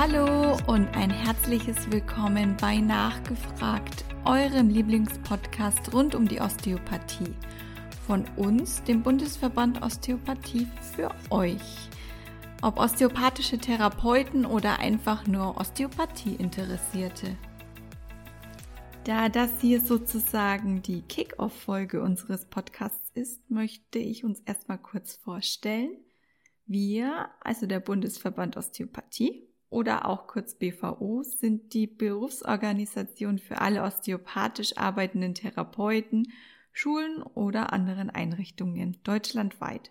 Hallo und ein herzliches Willkommen bei Nachgefragt, eurem Lieblingspodcast rund um die Osteopathie. Von uns, dem Bundesverband Osteopathie, für euch. Ob osteopathische Therapeuten oder einfach nur Osteopathie-Interessierte. Da das hier sozusagen die Kick-Off-Folge unseres Podcasts ist, möchte ich uns erstmal kurz vorstellen. Wir, also der Bundesverband Osteopathie, oder auch kurz BVO sind die Berufsorganisation für alle osteopathisch arbeitenden Therapeuten, Schulen oder anderen Einrichtungen deutschlandweit.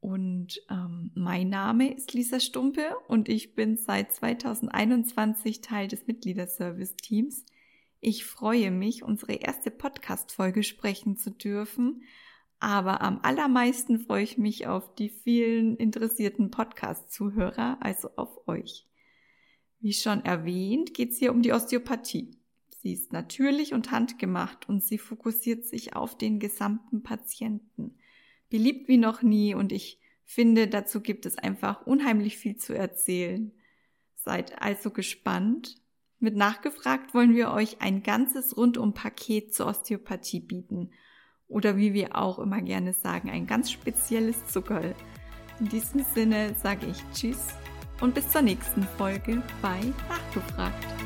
Und ähm, mein Name ist Lisa Stumpe und ich bin seit 2021 Teil des Mitgliederservice-Teams. Ich freue mich, unsere erste Podcast-Folge sprechen zu dürfen, aber am allermeisten freue ich mich auf die vielen interessierten Podcast-Zuhörer, also auf euch. Wie schon erwähnt, geht es hier um die Osteopathie. Sie ist natürlich und handgemacht und sie fokussiert sich auf den gesamten Patienten. Beliebt wie noch nie und ich finde, dazu gibt es einfach unheimlich viel zu erzählen. Seid also gespannt. Mit nachgefragt wollen wir euch ein ganzes Rundum-Paket zur Osteopathie bieten. Oder wie wir auch immer gerne sagen, ein ganz spezielles Zuckerl. In diesem Sinne sage ich Tschüss und bis zur nächsten Folge bei Nachgefragt.